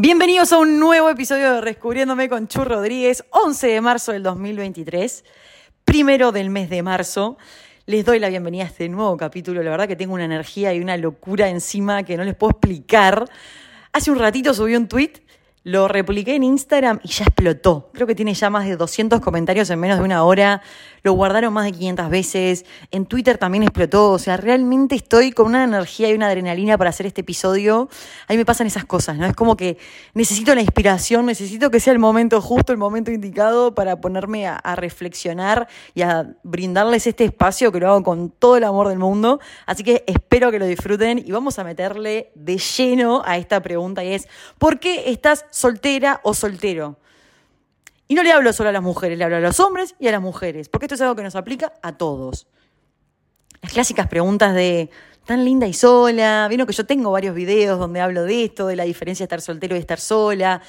Bienvenidos a un nuevo episodio de Rescubriéndome con Chu Rodríguez, 11 de marzo del 2023, primero del mes de marzo. Les doy la bienvenida a este nuevo capítulo. La verdad que tengo una energía y una locura encima que no les puedo explicar. Hace un ratito subí un tweet lo repliqué en Instagram y ya explotó. Creo que tiene ya más de 200 comentarios en menos de una hora. Lo guardaron más de 500 veces. En Twitter también explotó. O sea, realmente estoy con una energía y una adrenalina para hacer este episodio. A mí me pasan esas cosas, ¿no? Es como que necesito la inspiración, necesito que sea el momento justo, el momento indicado para ponerme a, a reflexionar y a brindarles este espacio que lo hago con todo el amor del mundo. Así que espero que lo disfruten y vamos a meterle de lleno a esta pregunta y es, ¿por qué estás soltera o soltero. Y no le hablo solo a las mujeres, le hablo a los hombres y a las mujeres, porque esto es algo que nos aplica a todos. Las clásicas preguntas de, tan linda y sola, vieron que yo tengo varios videos donde hablo de esto, de la diferencia de estar soltero y estar sola.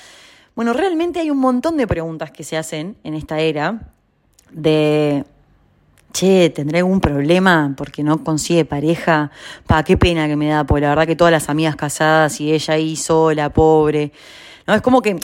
Bueno, realmente hay un montón de preguntas que se hacen en esta era de, che, ¿tendré algún problema porque no consigue pareja? Pa, qué pena que me da, porque la verdad que todas las amigas casadas y ella ahí sola, pobre. ¿No? Es como que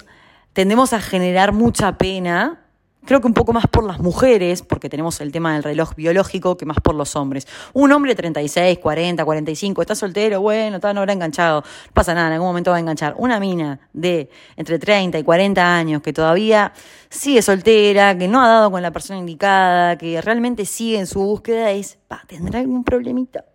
tendemos a generar mucha pena, creo que un poco más por las mujeres, porque tenemos el tema del reloj biológico, que más por los hombres. Un hombre de 36, 40, 45, está soltero, bueno, está, no habrá enganchado, no pasa nada, en algún momento va a enganchar. Una mina de entre 30 y 40 años que todavía sigue soltera, que no ha dado con la persona indicada, que realmente sigue en su búsqueda, es, ¿tendrá algún problemita?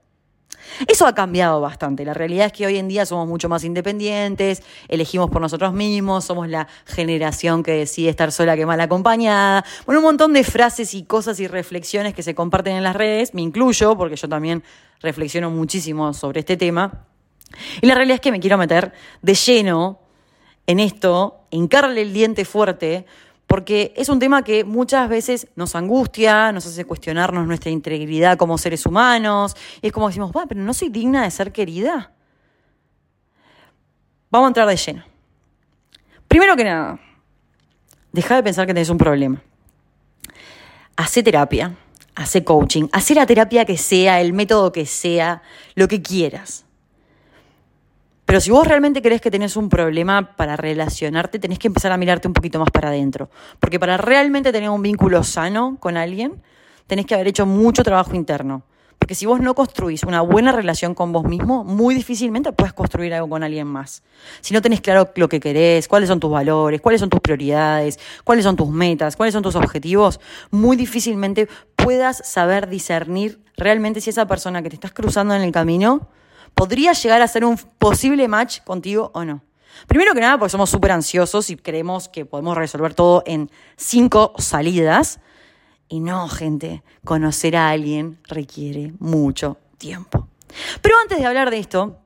Eso ha cambiado bastante. La realidad es que hoy en día somos mucho más independientes, elegimos por nosotros mismos, somos la generación que decide estar sola que mal acompañada. Bueno, un montón de frases y cosas y reflexiones que se comparten en las redes, me incluyo, porque yo también reflexiono muchísimo sobre este tema. Y la realidad es que me quiero meter de lleno en esto, hincarle el diente fuerte, porque es un tema que muchas veces nos angustia, nos hace cuestionarnos nuestra integridad como seres humanos, y es como decimos, va, pero no soy digna de ser querida. Vamos a entrar de lleno. Primero que nada, deja de pensar que tenés un problema. Hacé terapia, hace coaching, hace la terapia que sea, el método que sea, lo que quieras. Pero si vos realmente crees que tenés un problema para relacionarte, tenés que empezar a mirarte un poquito más para adentro. Porque para realmente tener un vínculo sano con alguien, tenés que haber hecho mucho trabajo interno. Porque si vos no construís una buena relación con vos mismo, muy difícilmente puedes construir algo con alguien más. Si no tenés claro lo que querés, cuáles son tus valores, cuáles son tus prioridades, cuáles son tus metas, cuáles son tus objetivos, muy difícilmente puedas saber discernir realmente si esa persona que te estás cruzando en el camino podría llegar a ser un posible match contigo o no. Primero que nada, porque somos súper ansiosos y creemos que podemos resolver todo en cinco salidas. Y no, gente, conocer a alguien requiere mucho tiempo. Pero antes de hablar de esto,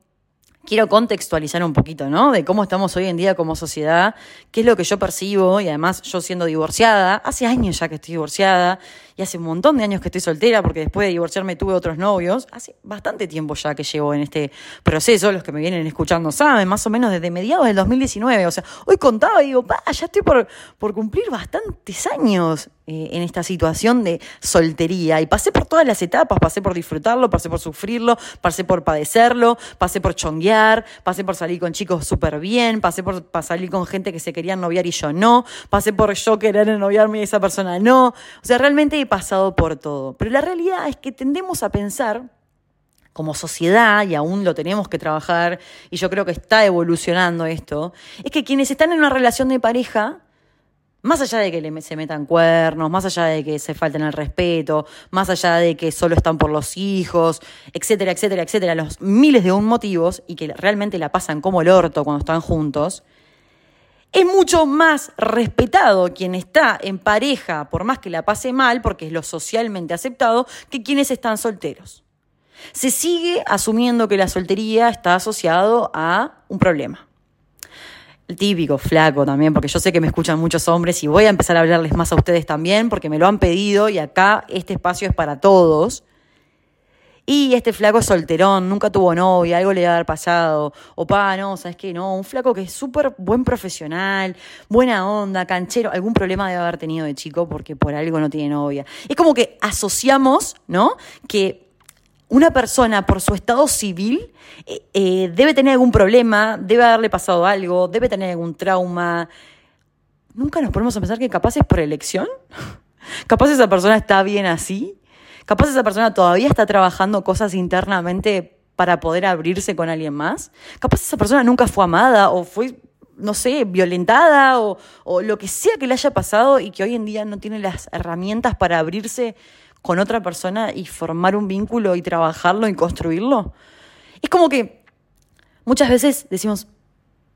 quiero contextualizar un poquito, ¿no? De cómo estamos hoy en día como sociedad, qué es lo que yo percibo y además yo siendo divorciada, hace años ya que estoy divorciada y hace un montón de años que estoy soltera porque después de divorciarme tuve otros novios, hace bastante tiempo ya que llevo en este proceso, los que me vienen escuchando saben, más o menos desde mediados del 2019, o sea, hoy contaba y digo, pa, ya estoy por, por cumplir bastantes años eh, en esta situación de soltería y pasé por todas las etapas, pasé por disfrutarlo, pasé por sufrirlo, pasé por padecerlo, pasé por chonguear, pasé por salir con chicos súper bien, pasé por, salir con gente que se querían noviar y yo no, pasé por yo querer noviarme y esa persona no, o sea, realmente pasado por todo, pero la realidad es que tendemos a pensar como sociedad, y aún lo tenemos que trabajar, y yo creo que está evolucionando esto, es que quienes están en una relación de pareja más allá de que se metan cuernos, más allá de que se falten el respeto, más allá de que solo están por los hijos, etcétera, etcétera, etcétera, los miles de un motivos y que realmente la pasan como el orto cuando están juntos, es mucho más respetado quien está en pareja, por más que la pase mal, porque es lo socialmente aceptado, que quienes están solteros. Se sigue asumiendo que la soltería está asociado a un problema el típico flaco también, porque yo sé que me escuchan muchos hombres y voy a empezar a hablarles más a ustedes también, porque me lo han pedido y acá este espacio es para todos. Y este flaco es solterón, nunca tuvo novia, algo le va a haber pasado. O pa, no, ¿sabes qué? No, un flaco que es súper buen profesional, buena onda, canchero, algún problema debe haber tenido de chico porque por algo no tiene novia. Es como que asociamos, ¿no? Que una persona por su estado civil eh, eh, debe tener algún problema, debe haberle pasado algo, debe tener algún trauma. Nunca nos ponemos a pensar que capaz es por elección. capaz esa persona está bien así. Capaz esa persona todavía está trabajando cosas internamente para poder abrirse con alguien más. Capaz esa persona nunca fue amada o fue, no sé, violentada o, o lo que sea que le haya pasado y que hoy en día no tiene las herramientas para abrirse con otra persona y formar un vínculo y trabajarlo y construirlo. Es como que muchas veces decimos,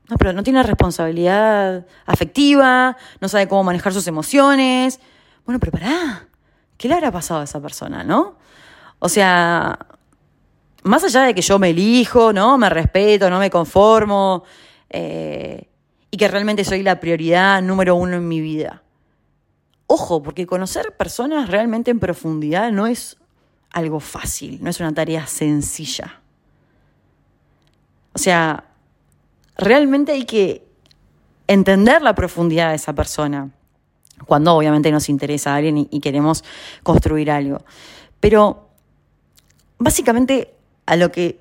no, pero no tiene responsabilidad afectiva, no sabe cómo manejar sus emociones. Bueno, pero pará, ¿qué le habrá pasado a esa persona, no? O sea, más allá de que yo me elijo, ¿no? Me respeto, no me conformo, eh, y que realmente soy la prioridad número uno en mi vida. Ojo, porque conocer personas realmente en profundidad no es algo fácil, no es una tarea sencilla. O sea, realmente hay que entender la profundidad de esa persona, cuando obviamente nos interesa alguien y, queremos construir algo. Pero básicamente a lo que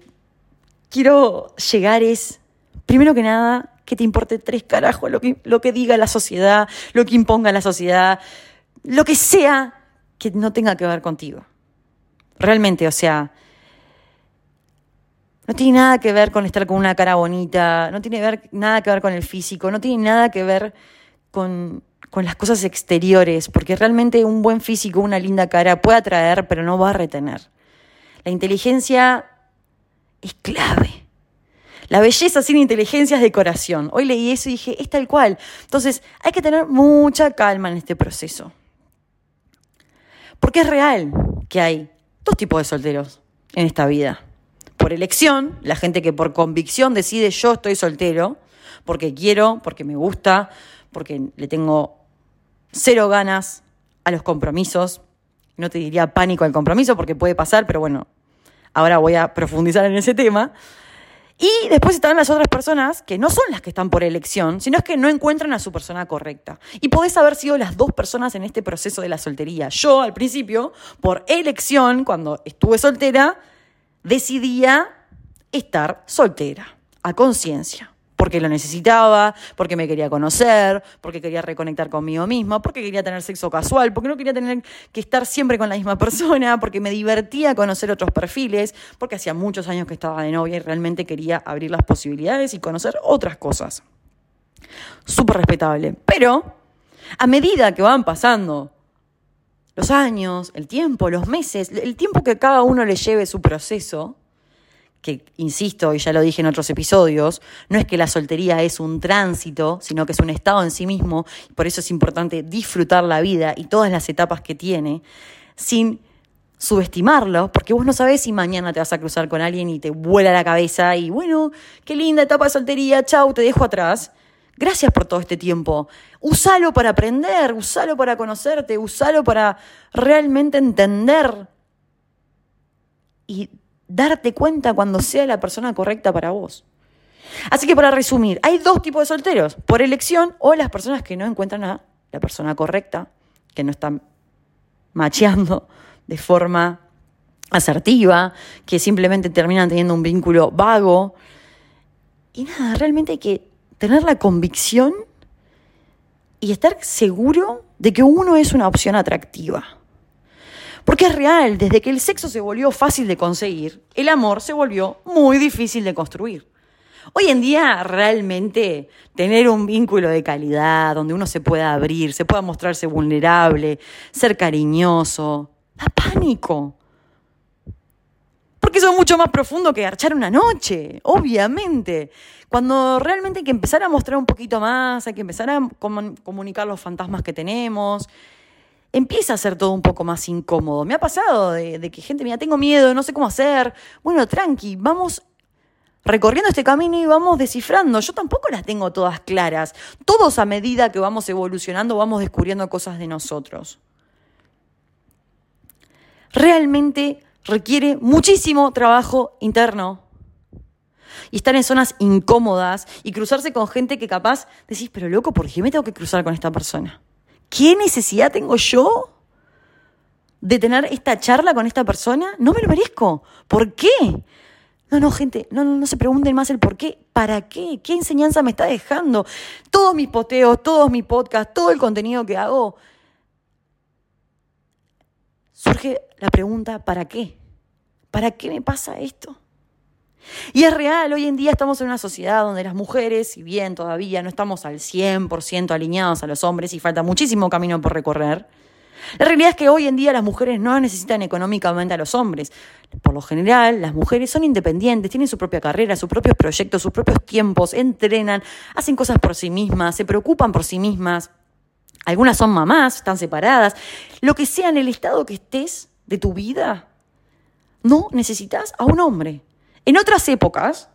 quiero llegar es, primero que nada, que te importe tres carajos lo que, lo que diga la sociedad, lo que imponga la sociedad, lo que sea que no tenga que ver contigo. Realmente, o sea, no tiene nada que ver con estar con una cara bonita, no tiene nada que ver con el físico, no tiene nada que ver con, con las cosas exteriores, porque realmente un buen físico, una linda cara puede atraer, pero no va a retener. La inteligencia es clave. La belleza sin inteligencia es decoración. Hoy leí eso y dije, es tal cual. Entonces, hay que tener mucha calma en este proceso. Porque es real que hay dos tipos de solteros en esta vida. Por elección, la gente que por convicción decide yo estoy soltero, porque quiero, porque me gusta, porque le tengo cero ganas a los compromisos. No te diría pánico al compromiso porque puede pasar, pero bueno, ahora voy a profundizar en ese tema. Y después están las otras personas que no son las que están por elección, sino es que no encuentran a su persona correcta. Y podés haber sido las dos personas en este proceso de la soltería. Yo, al principio, por elección, cuando estuve soltera, decidía estar soltera, a conciencia porque lo necesitaba, porque me quería conocer, porque quería reconectar conmigo misma, porque quería tener sexo casual, porque no quería tener que estar siempre con la misma persona, porque me divertía conocer otros perfiles, porque hacía muchos años que estaba de novia y realmente quería abrir las posibilidades y conocer otras cosas. Súper respetable. Pero a medida que van pasando los años, el tiempo, los meses, el tiempo que cada uno le lleve su proceso, que, insisto, y ya lo dije en otros episodios, no es que la soltería es un tránsito, sino que es un estado en sí mismo, por eso es importante disfrutar la vida y todas las etapas que tiene, sin subestimarlo, porque vos no sabés si mañana te vas a cruzar con alguien y te vuela la cabeza y bueno, qué linda etapa de soltería, chau, te dejo atrás. Gracias por todo este tiempo. Usalo para aprender, usalo para conocerte, usalo para realmente entender y darte cuenta cuando sea la persona correcta para vos. Así que para resumir, hay dos tipos de solteros, por elección o las personas que no encuentran a la persona correcta, que no están macheando de forma asertiva, que simplemente terminan teniendo un vínculo vago. Y nada, realmente hay que tener la convicción y estar seguro de que uno es una opción atractiva. Porque es real, desde que el sexo se volvió fácil de conseguir, el amor se volvió muy difícil de construir. Hoy en día realmente tener un vínculo de calidad, donde uno se pueda abrir, se pueda mostrarse vulnerable, ser cariñoso, da pánico. Porque eso es mucho más profundo que archar una noche, obviamente. Cuando realmente hay que empezar a mostrar un poquito más, hay que empezar a comunicar los fantasmas que tenemos, empieza a ser todo un poco más incómodo. Me ha pasado de, que gente, mira, tengo miedo, no sé cómo hacer. Bueno, tranqui, vamos recorriendo este camino y vamos descifrando. Yo tampoco las tengo todas claras. Todos a medida que vamos evolucionando vamos descubriendo cosas de nosotros. Realmente requiere muchísimo trabajo interno. Y estar en zonas incómodas y cruzarse con gente que capaz decís, pero loco, ¿por qué me tengo que cruzar con esta persona? ¿Qué necesidad tengo yo de tener esta charla con esta persona? No me lo merezco. ¿Por qué? No, no, gente, no, no, no se pregunten más el por qué. ¿Para qué? ¿Qué enseñanza me está dejando? Todos mis poteos, todos mis podcasts, todo el contenido que hago. Surge la pregunta, ¿para qué? ¿Para qué me pasa esto? Y es real, hoy en día estamos en una sociedad donde las mujeres, si bien todavía no estamos al 100% alineados a los hombres y falta muchísimo camino por recorrer, la realidad es que hoy en día las mujeres no necesitan económicamente a los hombres. Por lo general, las mujeres son independientes, tienen su propia carrera, sus propios proyectos, sus propios tiempos, entrenan, hacen cosas por sí mismas, se preocupan por sí mismas. Algunas son mamás, están separadas. Lo que sea en el estado que estés de tu vida, no necesitas a un hombre. En otras épocas,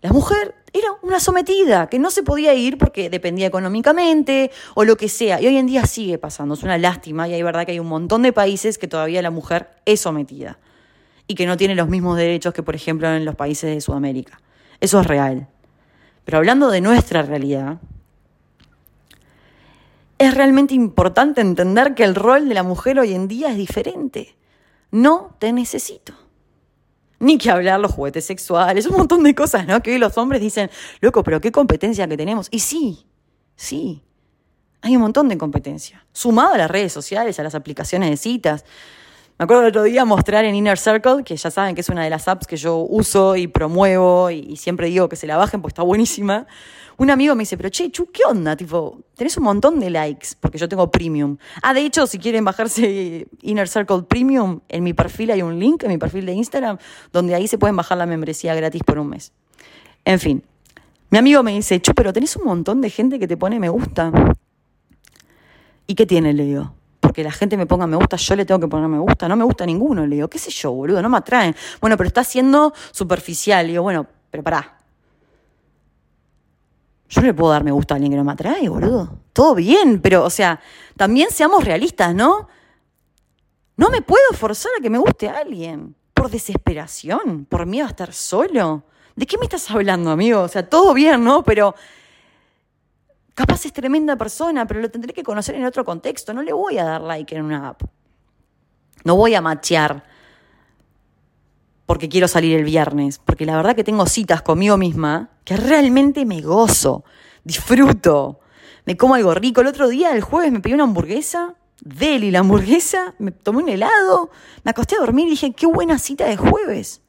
la mujer era una sometida que no se podía ir porque dependía económicamente o lo que sea. Y hoy en día sigue pasando, es una lástima y hay verdad que hay un montón de países que todavía la mujer es sometida y que no tiene los mismos derechos que por ejemplo en los países de Sudamérica. Eso es real. Pero hablando de nuestra realidad, es realmente importante entender que el rol de la mujer hoy en día es diferente. No te necesito. Ni que hablar los juguetes sexuales, un montón de cosas, ¿no? Que hoy los hombres dicen, loco, pero qué competencia que tenemos. Y sí, sí, hay un montón de competencia. Sumado a las redes sociales, a las aplicaciones de citas. Me acuerdo el otro día mostrar en Inner Circle, que ya saben que es una de las apps que yo uso y promuevo y, siempre digo que se la bajen porque está buenísima un amigo me dice, pero che, Chu, ¿qué onda? Tipo, tenés un montón de likes, porque yo tengo premium. Ah, de hecho, si quieren bajarse Inner Circle Premium, en mi perfil hay un link, en mi perfil de Instagram, donde ahí se pueden bajar la membresía gratis por un mes. En fin, mi amigo me dice, Chu, pero tenés un montón de gente que te pone me gusta. ¿Y qué tiene? Le digo. Porque la gente me ponga me gusta, yo le tengo que poner me gusta. No me gusta ninguno. Le digo, ¿qué sé yo, boludo? No me atraen. Bueno, pero está siendo superficial. Le digo, bueno, pero pará, yo no le puedo dar me gusta a alguien que no me atrae, boludo. Todo bien, pero, o sea, también seamos realistas, ¿no? No me puedo forzar a que me guste alguien. Por desesperación, por miedo a estar solo. ¿De qué me estás hablando, amigo? O sea, todo bien, ¿no? Pero capaz es tremenda persona, pero lo tendré que conocer en otro contexto. No le voy a dar like en una app. No voy a machear porque quiero salir el viernes, porque la verdad que tengo citas conmigo misma que realmente me gozo, disfruto, me como algo rico. El otro día, el jueves, me pedí una hamburguesa, deli la hamburguesa, me tomé un helado, me acosté a dormir y dije, qué buena cita de jueves,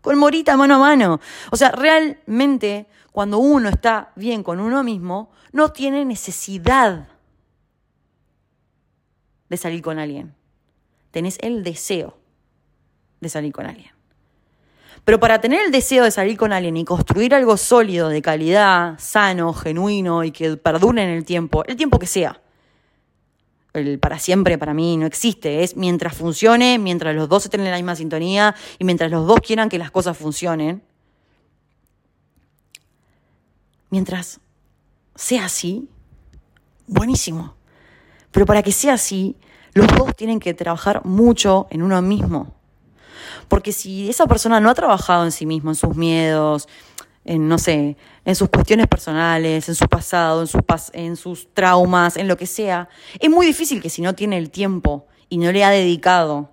con morita mano a mano. O sea, realmente cuando uno está bien con uno mismo, no tiene necesidad de salir con alguien. Tenés el deseo de salir con alguien. Pero para tener el deseo de salir con alguien y construir algo sólido, de calidad, sano, genuino y que perdure en el tiempo, el tiempo que sea, el para siempre para mí no existe, es mientras funcione, mientras los dos estén en la misma sintonía y mientras los dos quieran que las cosas funcionen. Mientras sea así, buenísimo. Pero para que sea así, los dos tienen que trabajar mucho en uno mismo. Porque si esa persona no ha trabajado en sí mismo, en sus miedos, en, no sé, en sus cuestiones personales, en su pasado, en, su en sus traumas, en lo que sea, es muy difícil que si no tiene el tiempo y no le ha dedicado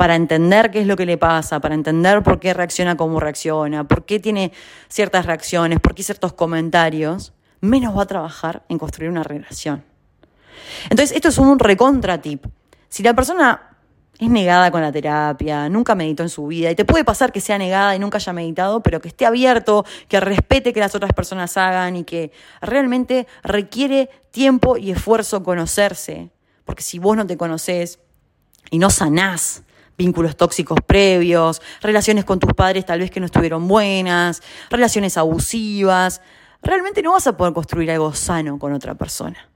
para entender qué es lo que le pasa, para entender por qué reacciona como reacciona, por qué tiene ciertas reacciones, por qué ciertos comentarios, menos va a trabajar en construir una relación. Entonces, esto es un recontra tip. Si la persona es negada con la terapia, nunca meditó en su vida. Y te puede pasar que sea negada y nunca haya meditado, pero que esté abierto, que respete que las otras personas hagan y que realmente requiere tiempo y esfuerzo conocerse. Porque si vos no te conoces y no sanás vínculos tóxicos previos, relaciones con tus padres tal vez que no estuvieron buenas, relaciones abusivas, realmente no vas a poder construir algo sano con otra persona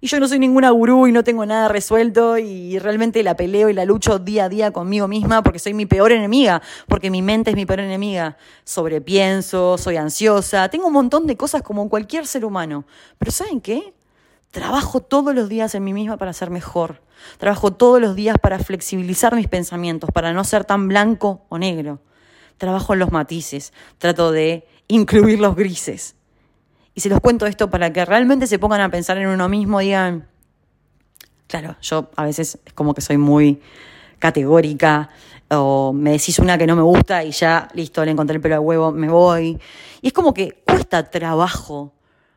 y yo no soy ninguna gurú y no tengo nada resuelto y realmente la peleo y la lucho día a día conmigo misma porque soy mi peor enemiga, porque mi mente es mi peor enemiga. Sobrepienso, soy ansiosa, tengo un montón de cosas como cualquier ser humano. Pero ¿saben qué? Trabajo todos los días en mí misma para ser mejor. Trabajo todos los días para flexibilizar mis pensamientos, para no ser tan blanco o negro. Trabajo en los matices, trato de incluir los grises. Y se los cuento esto para que realmente se pongan a pensar en uno mismo digan, Claro, yo a veces es como que soy muy categórica o me decís una que no me gusta y ya, listo, le encontré el pelo al huevo, me voy. Y es como que cuesta trabajo,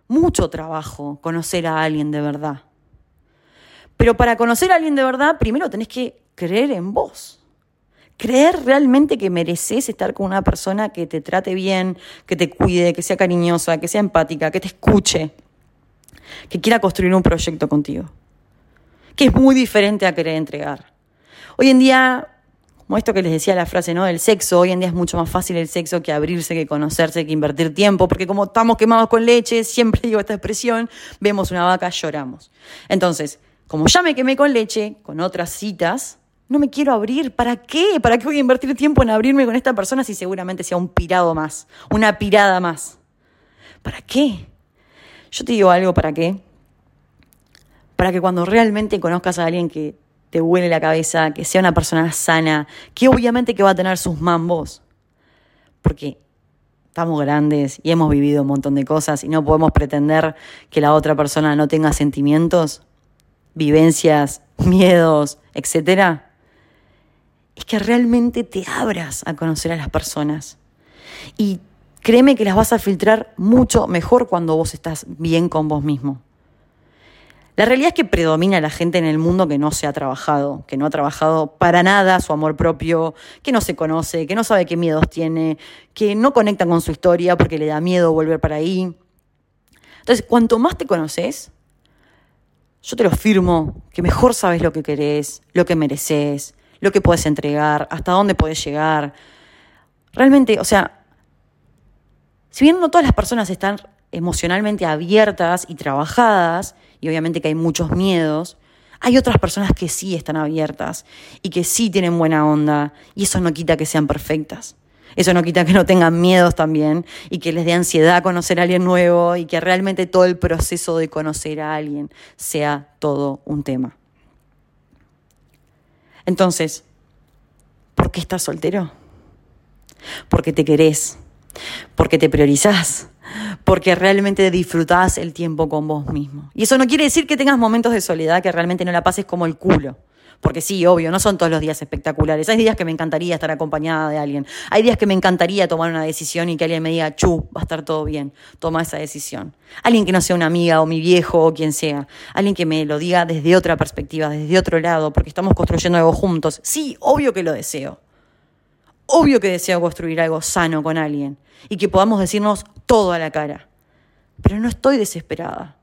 mucho trabajo, conocer a alguien de verdad. Pero para conocer a alguien de verdad, primero tenés que creer en vos. Creer realmente que mereces estar con una persona que te trate bien, que te cuide, que sea cariñosa, que sea empática, que te escuche, que quiera construir un proyecto contigo. Que es muy diferente a querer entregar. Hoy en día, como esto que les decía la frase, ¿no? El sexo, hoy en día es mucho más fácil el sexo que abrirse, que conocerse, que invertir tiempo, porque como estamos quemados con leche, siempre digo esta expresión, vemos una vaca, lloramos. Entonces, como ya me quemé con leche, con otras citas, no me quiero abrir. ¿Para qué? ¿Para qué voy a invertir tiempo en abrirme con esta persona si seguramente sea un pirado más? Una pirada más. ¿Para qué? Yo te digo algo, ¿para qué? Para que cuando realmente conozcas a alguien que te huele la cabeza, que sea una persona sana, que obviamente que va a tener sus mambos. Porque estamos grandes y hemos vivido un montón de cosas y no podemos pretender que la otra persona no tenga sentimientos vivencias, miedos, etcétera, es que realmente te abras a conocer a las personas. Y créeme que las vas a filtrar mucho mejor cuando vos estás bien con vos mismo. La realidad es que predomina la gente en el mundo que no se ha trabajado, que no ha trabajado para nada su amor propio, que no se conoce, que no sabe qué miedos tiene, que no conecta con su historia porque le da miedo volver para ahí. Entonces, cuanto más te conoces, yo te lo firmo, que mejor sabes lo que querés, lo que mereces, lo que puedes entregar, hasta dónde puedes llegar. Realmente, o sea, si bien no todas las personas están emocionalmente abiertas y trabajadas, y obviamente que hay muchos miedos, hay otras personas que sí están abiertas y que sí tienen buena onda, y eso no quita que sean perfectas. Eso no quita que no tengan miedos también y que les dé ansiedad conocer a alguien nuevo y que realmente todo el proceso de conocer a alguien sea todo un tema. Entonces, ¿por qué estás soltero? Porque te querés, porque te priorizás, porque realmente disfrutás el tiempo con vos mismo. Y eso no quiere decir que tengas momentos de soledad que realmente no la pases como el culo. Porque sí, obvio, no son todos los días espectaculares. Hay días que me encantaría estar acompañada de alguien. Hay días que me encantaría tomar una decisión y que alguien me diga, chu, va a estar todo bien, toma esa decisión. Alguien que no sea una amiga o mi viejo o quien sea. Alguien que me lo diga desde otra perspectiva, desde otro lado, porque estamos construyendo algo juntos. Sí, obvio que lo deseo. Obvio que deseo construir algo sano con alguien y que podamos decirnos todo a la cara. Pero no estoy desesperada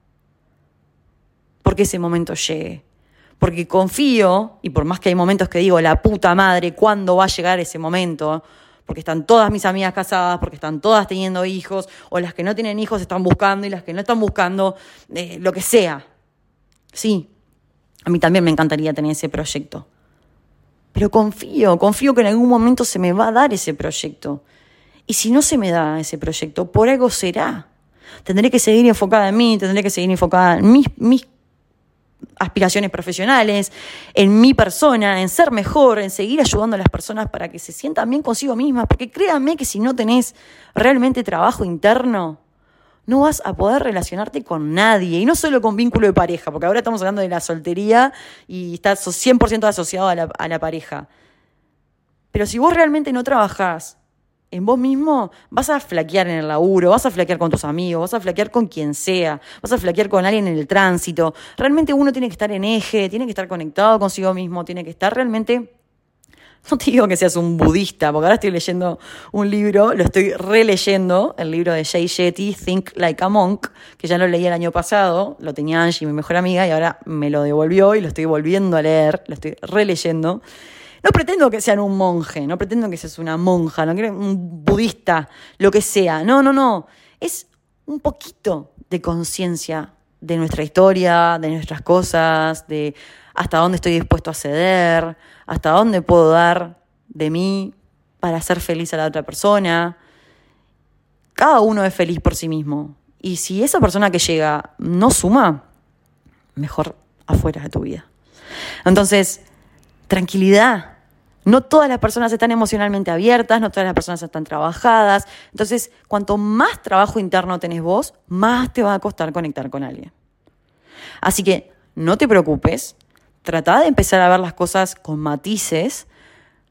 porque ese momento llegue porque confío, y por más que hay momentos que digo, la puta madre, ¿cuándo va a llegar ese momento? Porque están todas mis amigas casadas, porque están todas teniendo hijos, o las que no tienen hijos están buscando y las que no están buscando, eh, lo que sea. Sí, a mí también me encantaría tener ese proyecto. Pero confío, confío que en algún momento se me va a dar ese proyecto. Y si no se me da ese proyecto, por algo será. Tendré que seguir enfocada en mí, tendré que seguir enfocada en mis, mis aspiraciones profesionales, en mi persona, en ser mejor, en seguir ayudando a las personas para que se sientan bien consigo mismas, porque créanme que si no tenés realmente trabajo interno, no vas a poder relacionarte con nadie, y no solo con vínculo de pareja, porque ahora estamos hablando de la soltería y estás 100% asociado a la, a la pareja. Pero si vos realmente no trabajás en vos mismo, vas a flaquear en el laburo, vas a flaquear con tus amigos, vas a flaquear con quien sea, vas a flaquear con alguien en el tránsito. Realmente uno tiene que estar en eje, tiene que estar conectado consigo mismo, tiene que estar realmente... No te digo que seas un budista, porque ahora estoy leyendo un libro, lo estoy releyendo, el libro de Jay Shetty, Think Like a Monk, que ya lo leí el año pasado, lo tenía Angie, mi mejor amiga, y ahora me lo devolvió y lo estoy volviendo a leer, lo estoy releyendo. No pretendo que sean un monje, no pretendo que seas una monja, no quiero un budista, lo que sea. No, no, no. Es un poquito de conciencia de nuestra historia, de nuestras cosas, de hasta dónde estoy dispuesto a ceder, hasta dónde puedo dar de mí para hacer feliz a la otra persona. Cada uno es feliz por sí mismo. Y si esa persona que llega no suma, mejor afuera de tu vida. Entonces, tranquilidad. No todas las personas están emocionalmente abiertas, no todas las personas están trabajadas. Entonces, cuanto más trabajo interno tenés vos, más te va a costar conectar con alguien. Así que no te preocupes, Trata de empezar a ver las cosas con matices.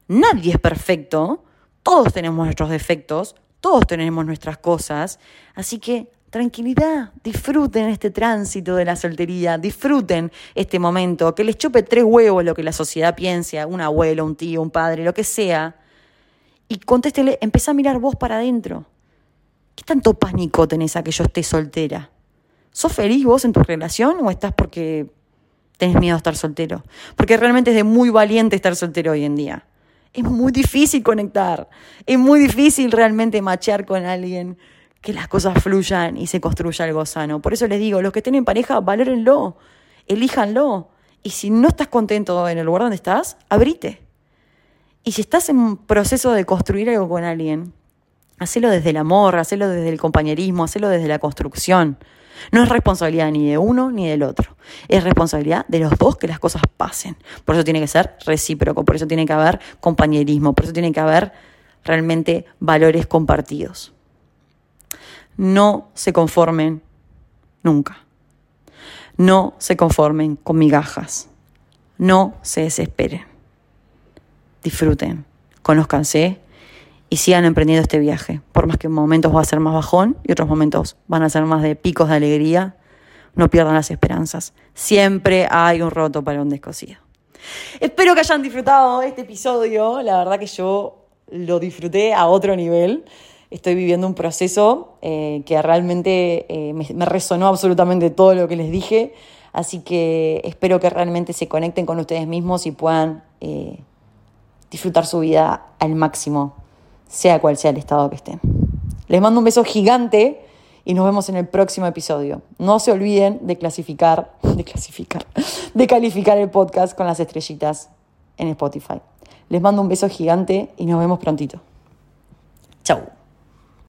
Nadie es perfecto. Todos tenemos nuestros defectos. Todos tenemos nuestras cosas. Así que tranquilidad, disfruten este tránsito de la soltería, disfruten este momento, que les chupe tres huevos lo que la sociedad piense, un abuelo, un tío, un padre, lo que sea. Y contéstele, empezá a mirar vos para adentro. ¿Qué tanto pánico tenés a que yo esté soltera? ¿Sos feliz vos en tu relación o estás porque tenés miedo a estar soltero? Porque realmente es de muy valiente estar soltero hoy en día. Es muy difícil conectar, es muy difícil realmente machear con alguien, que las cosas fluyan y se construya algo sano. Por eso les digo, los que estén en pareja, valórenlo, elíjanlo. Y si no estás contento en el lugar donde estás, abrite. Y si estás en un proceso de construir algo con alguien, hacelo desde el amor, hacelo desde el compañerismo, hacelo desde la construcción. No es responsabilidad ni de uno ni del otro. Es responsabilidad de los dos que las cosas pasen. Por eso tiene que ser recíproco, por eso tiene que haber compañerismo, por eso tiene que haber realmente valores compartidos. No se conformen nunca. No se conformen con migajas. No se desesperen disfruten, conózcanse y sigan emprendiendo este viaje. Por más que momentos va a ser más bajón y otros momentos van a ser más de picos de alegría, no pierdan las esperanzas. Siempre hay un roto para un descosido. Espero que hayan disfrutado este episodio. La verdad que yo lo disfruté a otro nivel. Estoy viviendo un proceso eh, que realmente eh, me, resonó absolutamente todo lo que les dije. Así que espero que realmente se conecten con ustedes mismos y puedan eh, disfrutar su vida al máximo, sea cual sea el estado que estén. Les mando un beso gigante y nos vemos en el próximo episodio. No se olviden de clasificar, de clasificar, de calificar el podcast con las estrellitas en Spotify. Les mando un beso gigante y nos vemos prontito. Chau.